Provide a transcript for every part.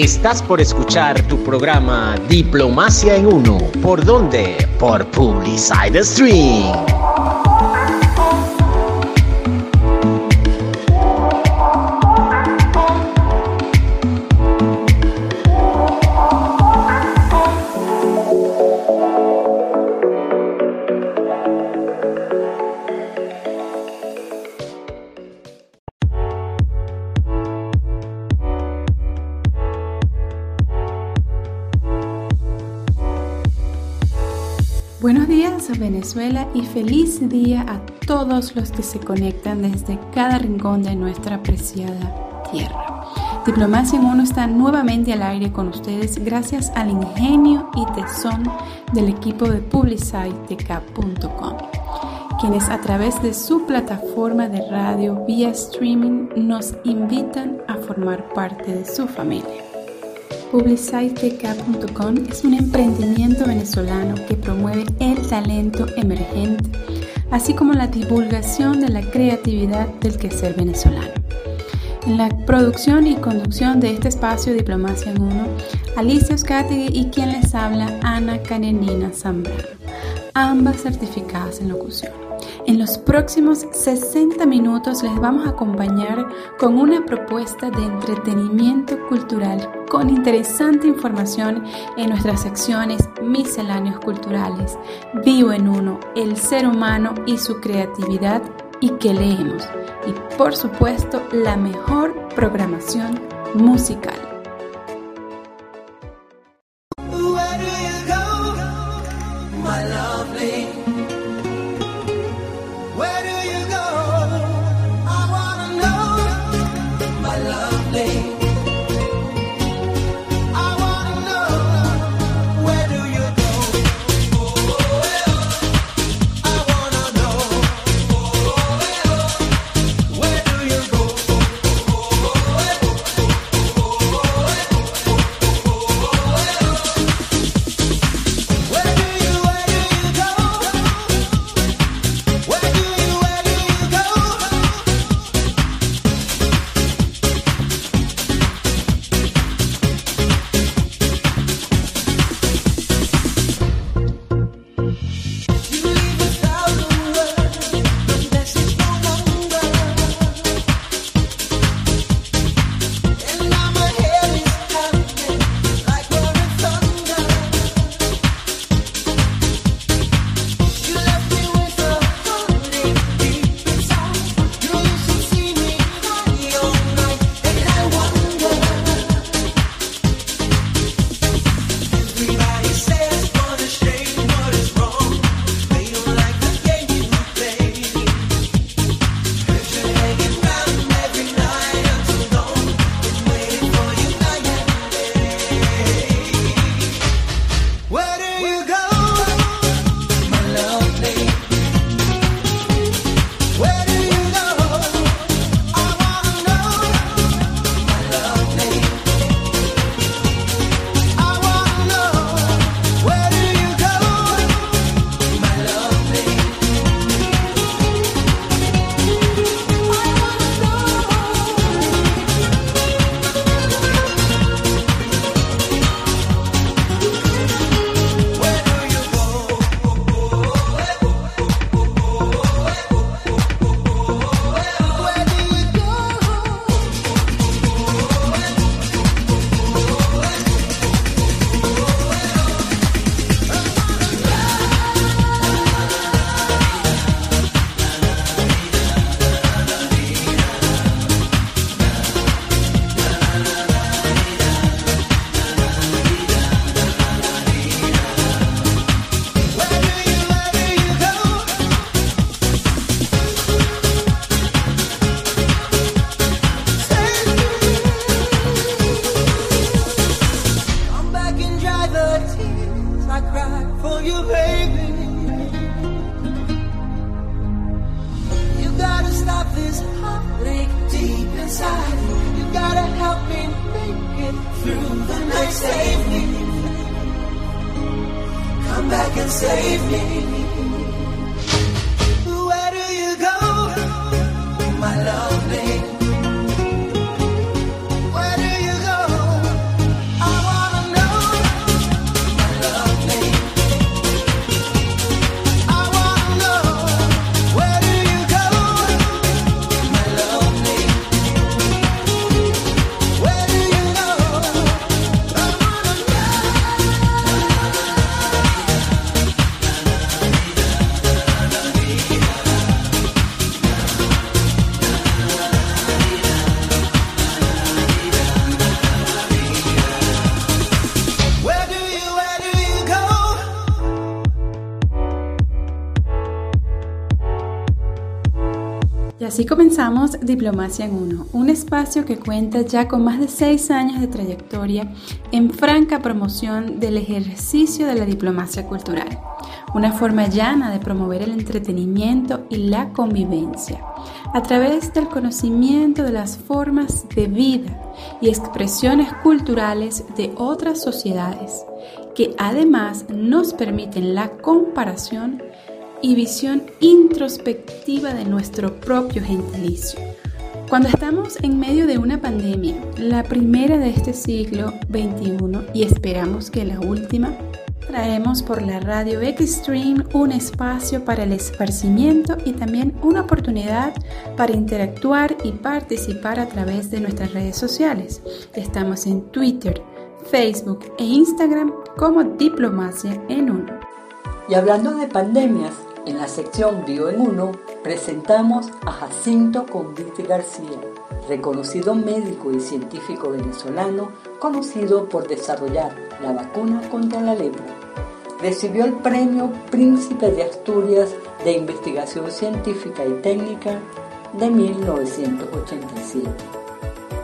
Estás por escuchar tu programa Diplomacia en Uno. ¿Por dónde? Por Publicide Stream. Venezuela y feliz día a todos los que se conectan desde cada rincón de nuestra preciada tierra. Diplomacia en está nuevamente al aire con ustedes gracias al ingenio y tesón del equipo de publicitek.com, quienes a través de su plataforma de radio vía streaming nos invitan a formar parte de su familia. PublicizeTK.com es un emprendimiento venezolano que promueve el talento emergente, así como la divulgación de la creatividad del quehacer venezolano. En la producción y conducción de este espacio Diplomacia en Uno, Alicia Oscategui y quien les habla, Ana Karenina Zambrano, ambas certificadas en locución. En los próximos 60 minutos les vamos a acompañar con una propuesta de entretenimiento cultural con interesante información en nuestras secciones misceláneos culturales, Vivo en Uno, el ser humano y su creatividad y que leemos. Y por supuesto, la mejor programación musical. have this heartache deep inside you. You gotta help me make it through the night. Save me. Come back and save me. Así comenzamos Diplomacia en Uno, un espacio que cuenta ya con más de seis años de trayectoria en franca promoción del ejercicio de la diplomacia cultural, una forma llana de promover el entretenimiento y la convivencia a través del conocimiento de las formas de vida y expresiones culturales de otras sociedades, que además nos permiten la comparación y visión introspectiva de nuestro propio gentilicio. Cuando estamos en medio de una pandemia, la primera de este siglo XXI y esperamos que la última, traemos por la radio Xtreme un espacio para el esparcimiento y también una oportunidad para interactuar y participar a través de nuestras redes sociales. Estamos en Twitter, Facebook e Instagram como Diplomacia en Uno. Y hablando de pandemias, en la sección Bio en Uno presentamos a Jacinto Convite García, reconocido médico y científico venezolano conocido por desarrollar la vacuna contra la lepra. Recibió el premio Príncipe de Asturias de Investigación Científica y Técnica de 1987.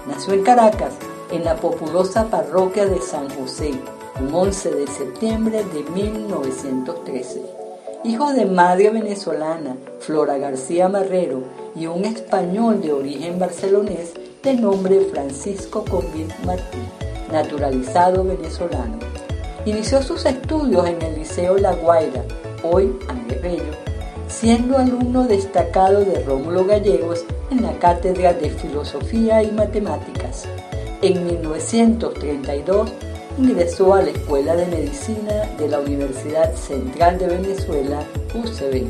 Nació en Caracas, en la populosa parroquia de San José, un 11 de septiembre de 1913 hijo de madre venezolana, Flora García Marrero, y un español de origen barcelonés de nombre Francisco Convit Martín, naturalizado venezolano. Inició sus estudios en el Liceo La Guaira, hoy Andrés Bello, siendo alumno destacado de Rómulo Gallegos en la Cátedra de Filosofía y Matemáticas. En 1932 ingresó a la Escuela de Medicina de la Universidad Central de Venezuela, UCB,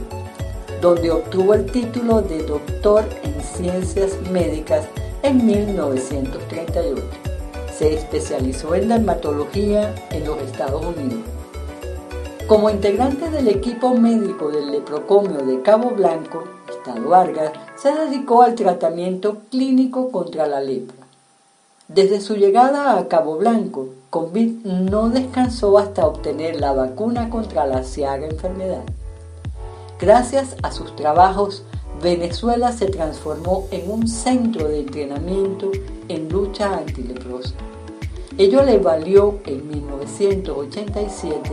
donde obtuvo el título de doctor en ciencias médicas en 1938. Se especializó en dermatología en los Estados Unidos. Como integrante del equipo médico del leprocomio de Cabo Blanco, Estado Vargas, se dedicó al tratamiento clínico contra la lepra. Desde su llegada a Cabo Blanco, Convid no descansó hasta obtener la vacuna contra la ciaga enfermedad. Gracias a sus trabajos, Venezuela se transformó en un centro de entrenamiento en lucha antileprosa. Ello le valió en 1987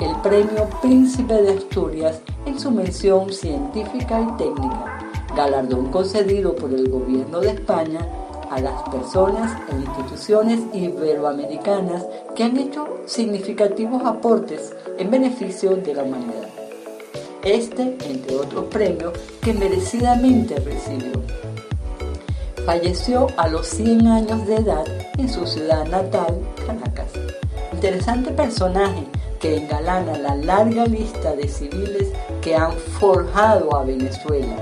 el premio Príncipe de Asturias en su mención científica y técnica, galardón concedido por el gobierno de España a las personas e instituciones iberoamericanas que han hecho significativos aportes en beneficio de la humanidad. Este, entre otros premios, que merecidamente recibió. Falleció a los 100 años de edad en su ciudad natal, Caracas. Interesante personaje que engalana la larga lista de civiles que han forjado a Venezuela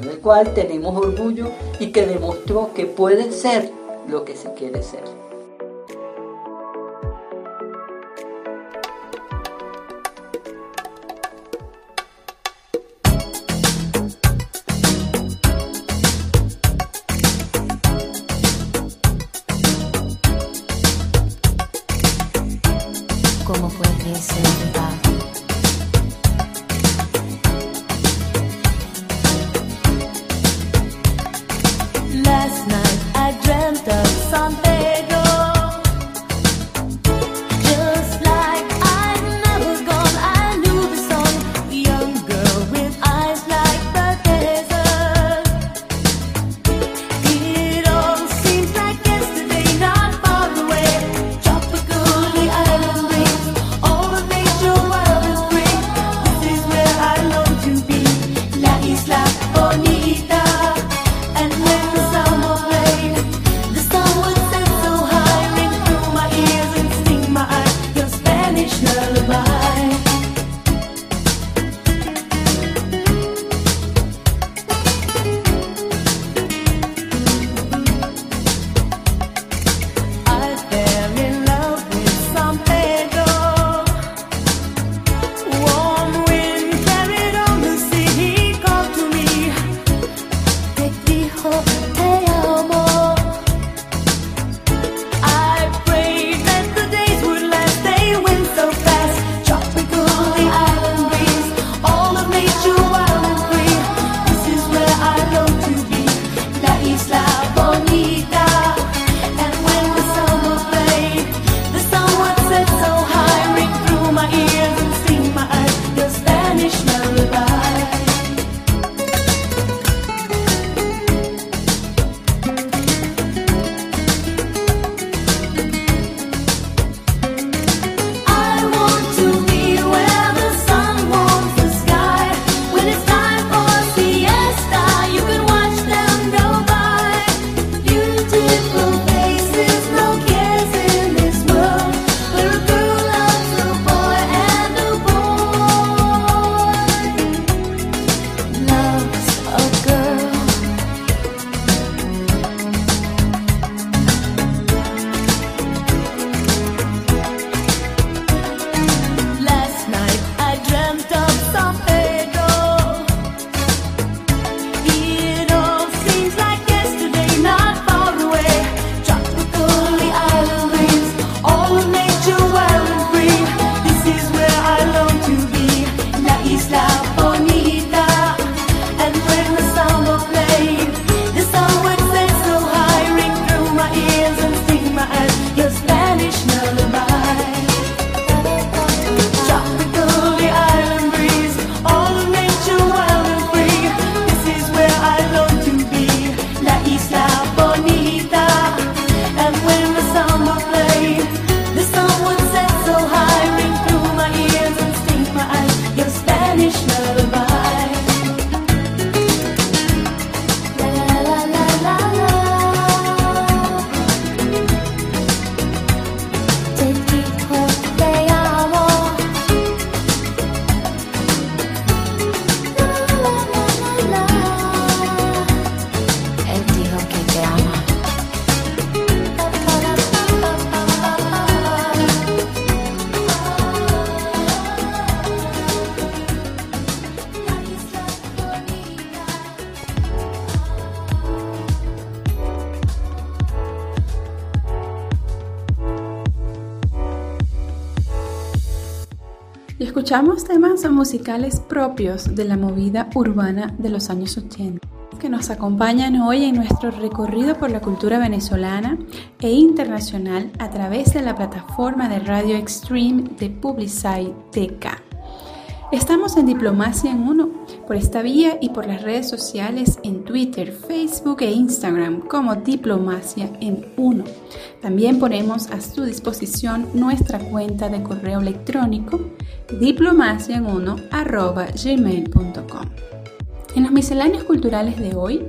del cual tenemos orgullo y que demostró que puede ser lo que se quiere ser. Escuchamos temas musicales propios de la movida urbana de los años 80 que nos acompañan hoy en nuestro recorrido por la cultura venezolana e internacional a través de la plataforma de Radio Extreme de Publicite TK. Estamos en Diplomacia en Uno por esta vía y por las redes sociales en Twitter, Facebook e Instagram como Diplomacia en Uno. También ponemos a su disposición nuestra cuenta de correo electrónico diplomaciaenuno.gmail.com. En los misceláneos culturales de hoy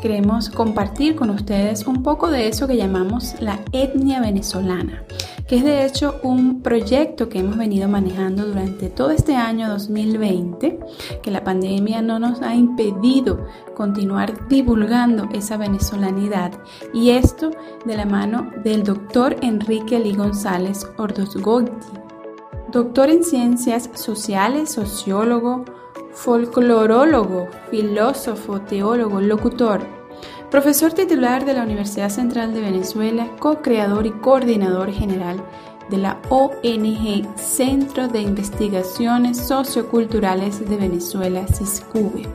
queremos compartir con ustedes un poco de eso que llamamos la etnia venezolana que es de hecho un proyecto que hemos venido manejando durante todo este año 2020, que la pandemia no nos ha impedido continuar divulgando esa venezolanidad y esto de la mano del doctor Enrique Lee González Ordosgoiti, doctor en ciencias sociales, sociólogo, folclorólogo, filósofo, teólogo, locutor, Profesor titular de la Universidad Central de Venezuela, co-creador y coordinador general de la ONG Centro de Investigaciones Socioculturales de Venezuela, CISCUVE,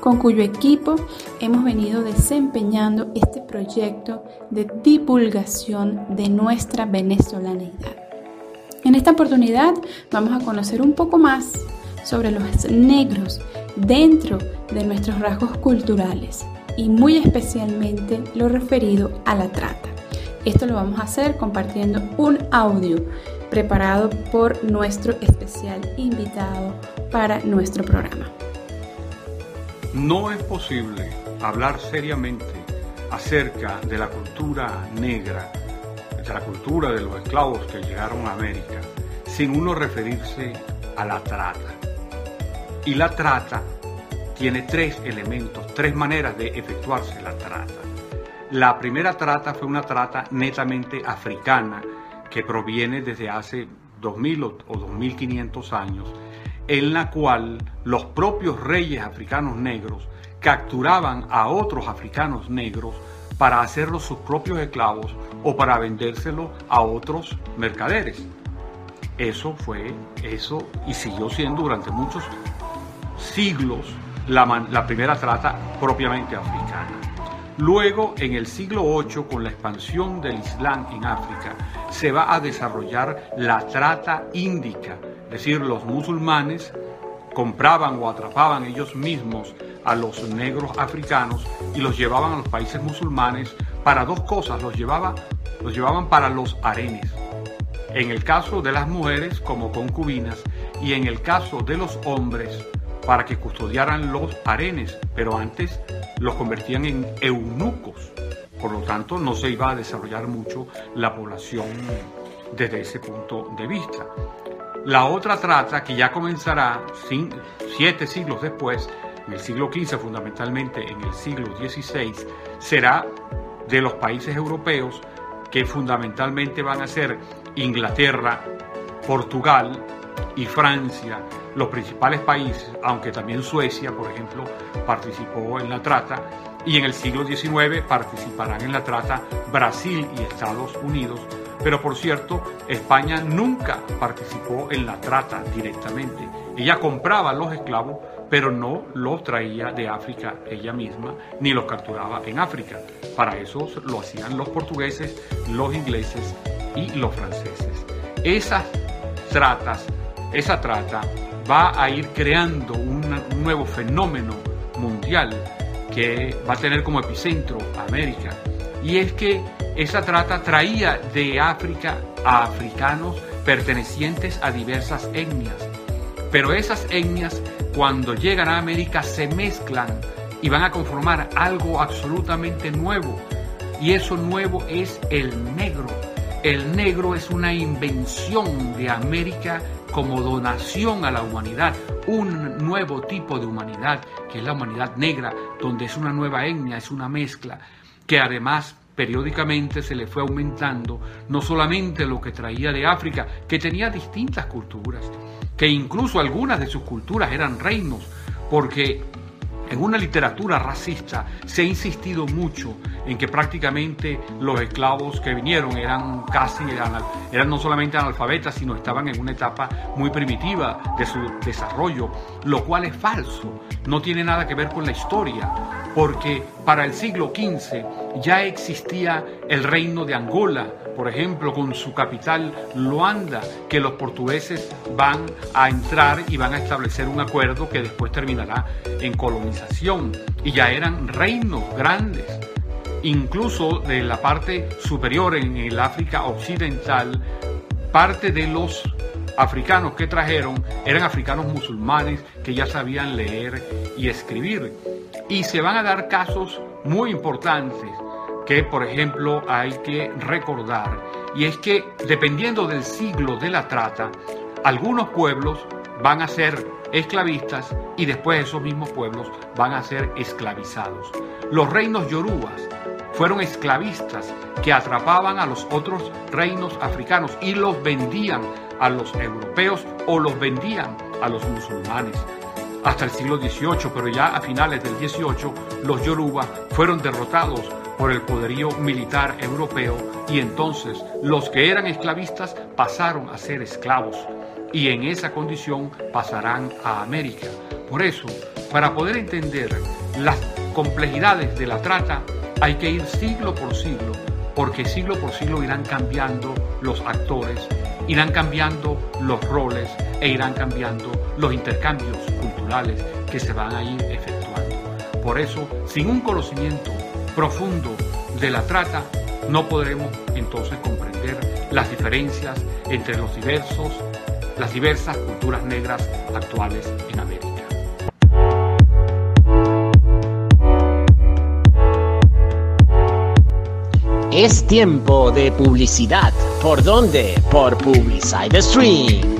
con cuyo equipo hemos venido desempeñando este proyecto de divulgación de nuestra venezolanidad. En esta oportunidad vamos a conocer un poco más sobre los negros dentro de nuestros rasgos culturales y muy especialmente lo referido a la trata. Esto lo vamos a hacer compartiendo un audio preparado por nuestro especial invitado para nuestro programa. No es posible hablar seriamente acerca de la cultura negra, cultura de los esclavos que llegaron a América, sin uno referirse a la trata. Y la trata tiene tres elementos, tres maneras de efectuarse la trata. La primera trata fue una trata netamente africana que proviene desde hace 2000 o 2500 años, en la cual los propios reyes africanos negros capturaban a otros africanos negros para hacerlos sus propios esclavos o para vendérselo a otros mercaderes. Eso fue eso y siguió siendo durante muchos siglos la, primera trata propiamente africana. Luego, en el siglo VIII, con la expansión del Islam en África, se va a desarrollar la trata índica, es decir, los musulmanes compraban o atrapaban ellos mismos a los negros africanos y los llevaban a los países musulmanes para dos cosas, los, los llevaban para los arenes. En el caso de las mujeres como concubinas y en el caso de los hombres para que custodiaran los arenes, pero antes los convertían en eunucos. Por lo tanto, no se iba a desarrollar mucho la población desde ese punto de vista. La otra trata, que ya comenzará siete siglos después, en el siglo XV, fundamentalmente en el siglo XVI, será de los países europeos que fundamentalmente van a ser Inglaterra, Portugal y Francia, los principales países, aunque también Suecia, por ejemplo, participó en la trata, y en el siglo XIX participarán en la trata Brasil y Estados Unidos, pero por cierto, España nunca participó en la trata directamente. Ella compraba los esclavos, pero no los traía de África ella misma, ni los capturaba en África. Para eso lo hacían los portugueses, los ingleses y los franceses. Esas tratas, esa trata va a ir creando un nuevo fenómeno mundial que va a tener como epicentro América. Y es que esa trata traía de África a africanos pertenecientes a diversas etnias. Pero esas etnias cuando llegan a América se mezclan y van a conformar algo absolutamente nuevo. Y eso nuevo es el negro. El negro es una invención de América como donación a la humanidad, un nuevo tipo de humanidad, que es la humanidad negra, donde es una nueva etnia, es una mezcla, que además periódicamente se le fue aumentando no solamente lo que traía de África, que tenía distintas culturas, que incluso algunas de sus culturas eran reinos, porque en una literatura racista se ha insistido mucho en que prácticamente los esclavos que vinieron eran casi, eran no solamente analfabetas, sino estaban en una etapa muy primitiva de su desarrollo, lo cual es falso, no tiene nada que ver con la historia, porque para el siglo XV ya existía el reino de Angola, por ejemplo, con su capital Luanda, que los portugueses van a entrar y van a establecer un acuerdo que después terminará en colonización. Y ya eran reinos grandes. Incluso de la parte superior en el África Occidental, parte de los africanos que trajeron eran africanos musulmanes que ya sabían leer y escribir. Y se van a dar casos muy importantes que, por ejemplo, hay que recordar, y es que dependiendo del siglo de la trata, algunos pueblos van a ser esclavistas y después esos mismos pueblos van a ser esclavizados. Los reinos yorubas fueron esclavistas que atrapaban a los otros reinos africanos y los vendían a los europeos o los vendían a los musulmanes hasta el siglo XVIII, pero ya a finales del XVIII los yoruba fueron derrotados por el poderío militar europeo y entonces los que eran esclavistas pasaron a ser esclavos y en esa condición pasarán a América. Por eso, para poder entender las complejidades de la trata, hay que ir siglo por siglo, porque siglo por siglo irán cambiando los actores, irán cambiando los roles e irán cambiando los intercambios culturales que se van a ir efectuando. Por eso, sin un conocimiento profundo de la trata, no podremos entonces comprender las diferencias entre los diversos, las diversas culturas negras actuales en América. Es tiempo de publicidad. ¿Por dónde? Por Publicide Stream.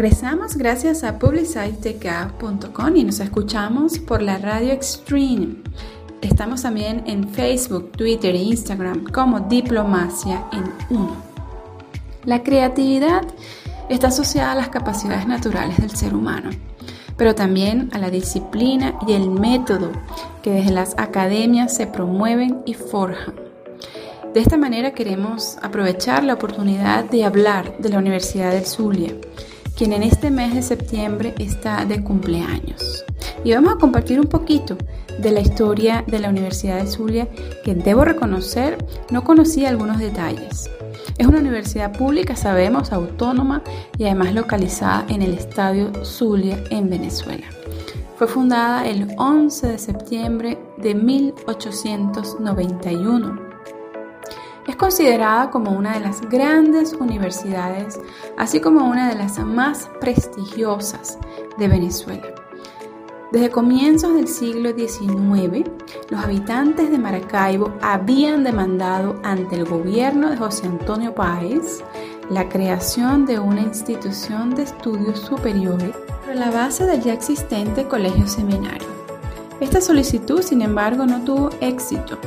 Regresamos gracias a publicitek.com y nos escuchamos por la radio Extreme. Estamos también en Facebook, Twitter e Instagram como Diplomacia en Uno. La creatividad está asociada a las capacidades naturales del ser humano, pero también a la disciplina y el método que desde las academias se promueven y forjan. De esta manera queremos aprovechar la oportunidad de hablar de la Universidad del Zulia, quien en este mes de septiembre está de cumpleaños. Y vamos a compartir un poquito de la historia de la Universidad del Zulia, que debo reconocer no conocía algunos detalles. Es una universidad pública, sabemos, autónoma y además localizada en el Estadio Zulia en Venezuela. Fue fundada el 11 de septiembre de 1891 es considerada como una de las grandes universidades, así como una de las más prestigiosas de Venezuela. Desde comienzos del siglo XIX, los habitantes de Maracaibo habían demandado ante el gobierno de José Antonio Páez la creación de una institución de estudios superiores sobre la base del ya existente colegio seminario. Esta solicitud, sin embargo, no tuvo éxito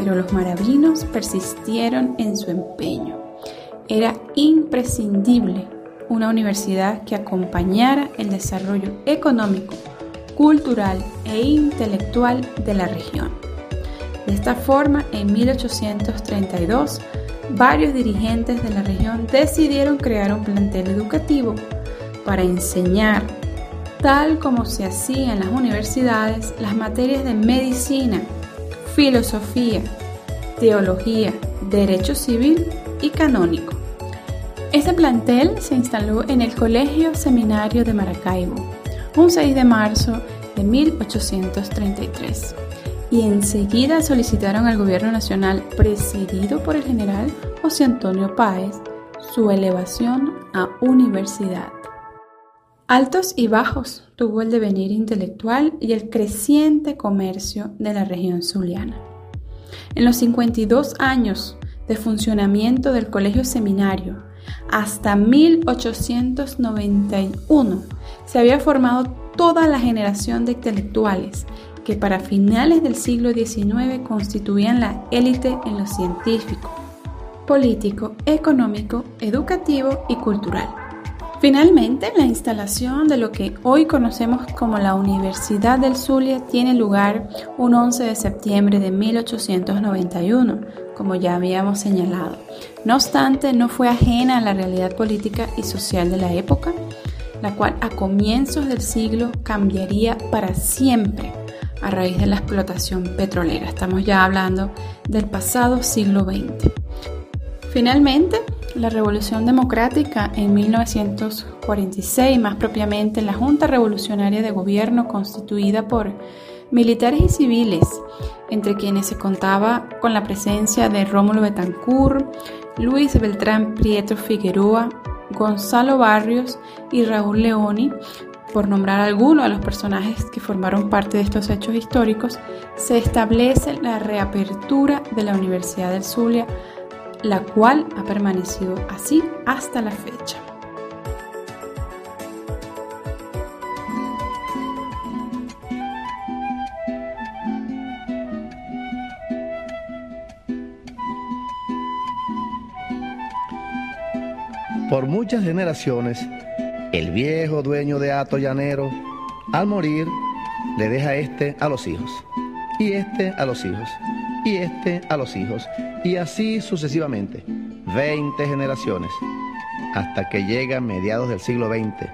pero los maravinos persistieron en su empeño. Era imprescindible una universidad que acompañara el desarrollo económico, cultural e intelectual de la región. De esta forma, en 1832, varios dirigentes de la región decidieron crear un plantel educativo para enseñar, tal como se hacía en las universidades, las materias de medicina, filosofía, teología, derecho civil y canónico. Este plantel se instaló en el Colegio Seminario de Maracaibo un 6 de marzo de 1833 y enseguida solicitaron al gobierno nacional presidido por el general José Antonio Páez su elevación a universidad. Altos y bajos tuvo el devenir intelectual y el creciente comercio de la región zuliana. En los 52 años de funcionamiento del Colegio Seminario, hasta 1891 se había formado toda la generación de intelectuales que para finales del siglo XIX constituían la élite en lo científico, político, económico, educativo y cultural. Finalmente, la instalación de lo que hoy conocemos como la Universidad del Zulia tiene lugar un 11 de septiembre de 1891, como ya habíamos señalado. No obstante, no fue ajena a la realidad política y social de la época, la cual a comienzos del siglo cambiaría para siempre a raíz de la explotación petrolera. Estamos ya hablando del pasado siglo XX. Finalmente, la Revolución Democrática en 1946, más propiamente la Junta Revolucionaria de Gobierno constituida por militares y civiles, entre quienes se contaba con la presencia de Rómulo Betancourt, Luis Beltrán Prieto Figueroa, Gonzalo Barrios y Raúl Leoni, por nombrar algunos de los personajes que formaron parte de estos hechos históricos, se establece la reapertura de la Universidad del Zulia la cual ha permanecido así hasta la fecha. Por muchas generaciones, el viejo dueño de Ato Llanero, al morir, le deja este a los hijos, y este a los hijos, y este a los hijos, y así sucesivamente, 20 generaciones, hasta que llega mediados del siglo XX.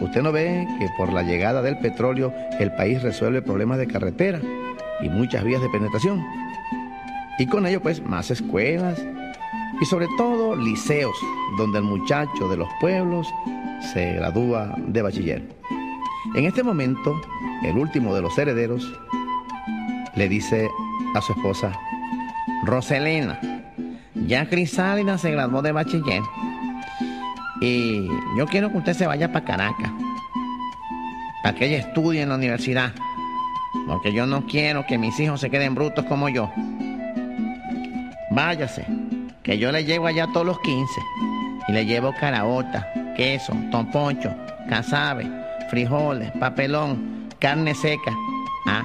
Usted no ve que por la llegada del petróleo el país resuelve problemas de carretera y muchas vías de penetración. Y con ello pues más escuelas y sobre todo liceos, donde el muchacho de los pueblos se gradúa de bachiller. En este momento, el último de los herederos le dice a su esposa, Roselena, ya Crisálida se graduó de bachiller y yo quiero que usted se vaya para Caracas, para que ella estudie en la universidad, porque yo no quiero que mis hijos se queden brutos como yo. Váyase, que yo le llevo allá todos los 15 y le llevo caraota, queso, tomponcho, casabe, frijoles, papelón, carne seca. Ah,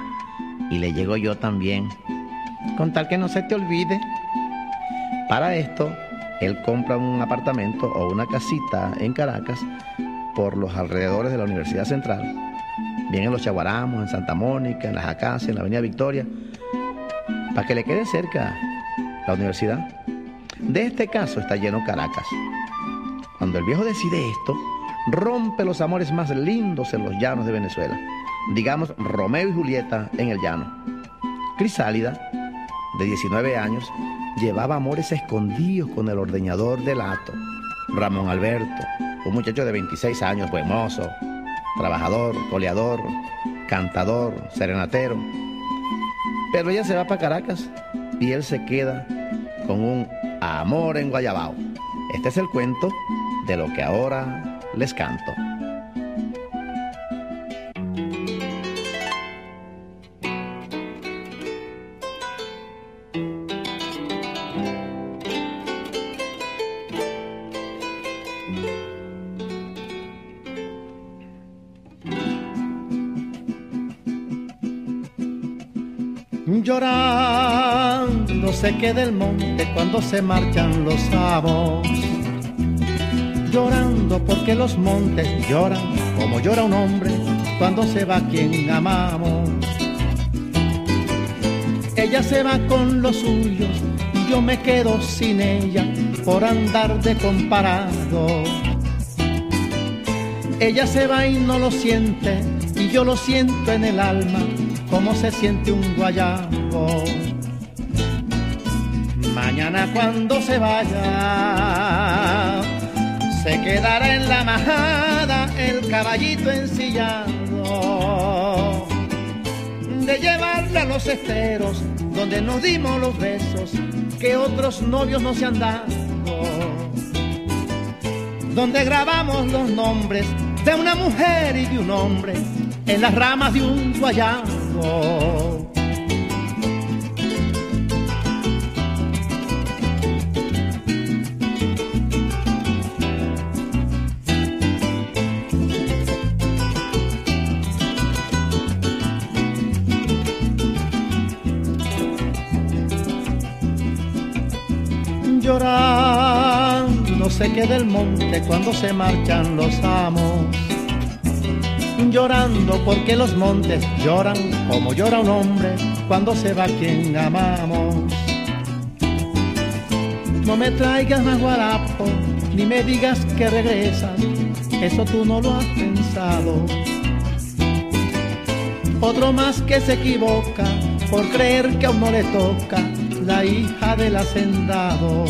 y le llego yo también. Con tal que no se te olvide. Para esto, él compra un apartamento o una casita en Caracas por los alrededores de la Universidad Central. Bien en los Chaguaramos, en Santa Mónica, en las Acacias, en la Avenida Victoria, para que le quede cerca la universidad. De este caso está lleno Caracas. Cuando el viejo decide esto, rompe los amores más lindos en los llanos de Venezuela. Digamos Romeo y Julieta en el llano. Crisálida, de 19 años, llevaba amores escondidos con el ordeñador del hato, Ramón Alberto, un muchacho de 26 años, buen mozo, trabajador, coleador, cantador, serenatero. Pero ella se va para Caracas y él se queda con un amor en Guayabao. Este es el cuento de lo que ahora les canto. Llorando se queda el monte cuando se marchan los amos. Llorando porque los montes lloran como llora un hombre cuando se va quien amamos. Ella se va con los suyos y yo me quedo sin ella por andar de comparado. Ella se va y no lo siente y yo lo siento en el alma como se siente un guayabo. Mañana cuando se vaya, se quedará en la majada el caballito ensillado. De llevarla a los esteros donde nos dimos los besos que otros novios no se han dado. Donde grabamos los nombres de una mujer y de un hombre en las ramas de un guayabo. Llorando no sé qué del monte cuando se marchan los amos llorando porque los montes lloran como llora un hombre cuando se va quien amamos. No me traigas más guarapo, ni me digas que regresas, eso tú no lo has pensado. Otro más que se equivoca por creer que aún no le toca la hija del hacendado.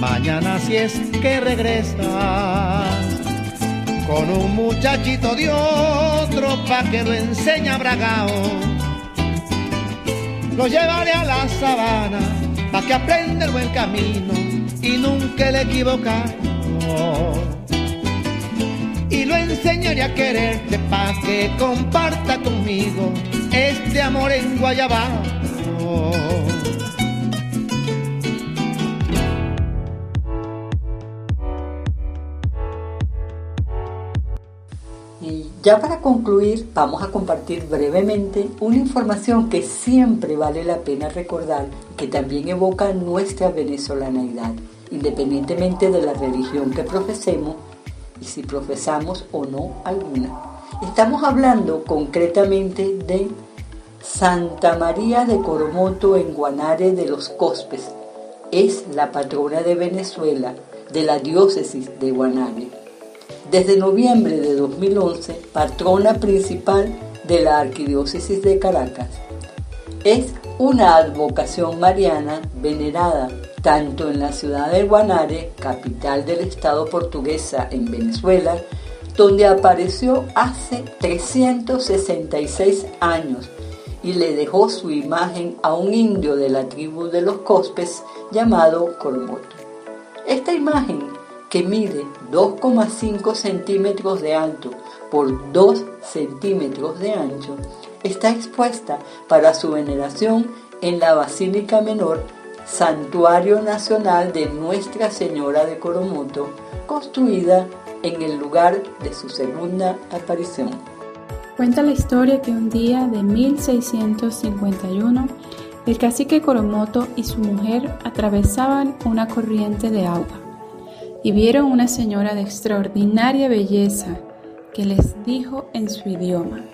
Mañana si es que regresas con un muchachito de otro pa' que lo enseña bragao. Lo llevaré a la sabana pa' que aprenda el buen camino y nunca le equivocar. Y lo enseñaré a quererte pa' que comparta conmigo este amor en Guayabao. Ya para concluir, vamos a compartir brevemente una información que siempre vale la pena recordar, que también evoca nuestra venezolaneidad, independientemente de la religión que profesemos y si profesamos o no alguna. Estamos hablando concretamente de Santa María de Coromoto en Guanare de los Cospes. Es la patrona de Venezuela, de la diócesis de Guanare desde noviembre de 2011 patrona principal de la Arquidiócesis de Caracas. Es una advocación mariana venerada tanto en la ciudad de Guanare, capital del estado portuguesa en Venezuela, donde apareció hace 366 años y le dejó su imagen a un indio de la tribu de los Cospes llamado Cormoto. Esta imagen que mide 2,5 centímetros de alto por 2 centímetros de ancho, está expuesta para su veneración en la Basílica Menor Santuario Nacional de Nuestra Señora de Coromoto, construida en el lugar de su segunda aparición. Cuenta la historia que un día de 1651 el cacique Coromoto y su mujer atravesaban una corriente de agua y vieron una señora de extraordinaria belleza que les dijo en su idioma,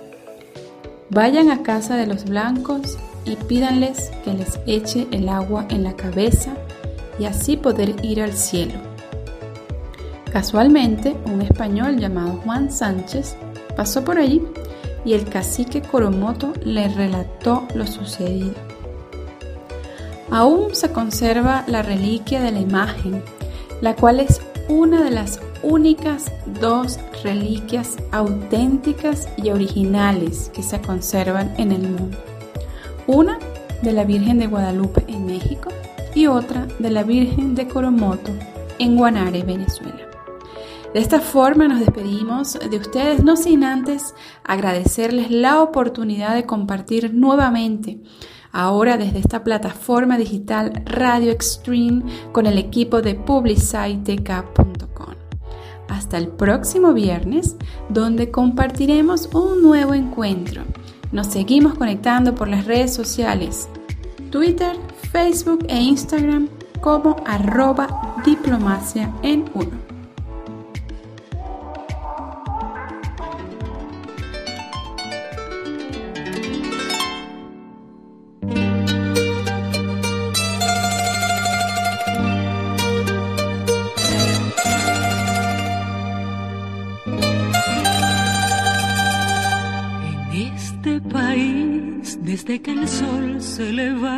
vayan a casa de los blancos y pídanles que les eche el agua en la cabeza y así poder ir al cielo. Casualmente, un español llamado Juan Sánchez pasó por allí y el cacique Coromoto le relató lo sucedido. Aún se conserva la reliquia de la imagen, la cual es una de las únicas dos reliquias auténticas y originales que se conservan en el mundo. Una de la Virgen de Guadalupe en México y otra de la Virgen de Coromoto en Guanare, Venezuela. De esta forma nos despedimos de ustedes, no sin antes agradecerles la oportunidad de compartir nuevamente, ahora desde esta plataforma digital Radio Extreme con el equipo de publiciteca.com. Hasta el próximo viernes, donde compartiremos un nuevo encuentro nos seguimos conectando por las redes sociales, Twitter, Facebook e Instagram como arroba diplomacia en uno. Se levanta.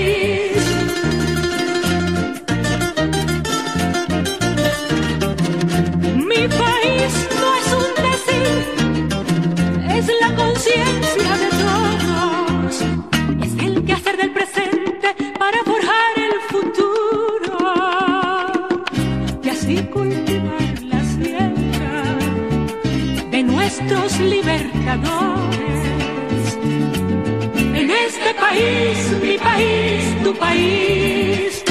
libertadores país, mi país, tu país.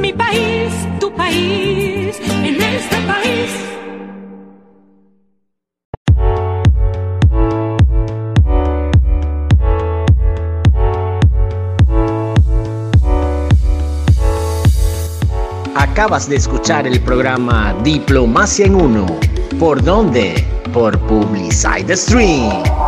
mi país, tu país, en este país Acabas de escuchar el programa Diplomacia en Uno. ¿Por dónde? Por Publicide Stream.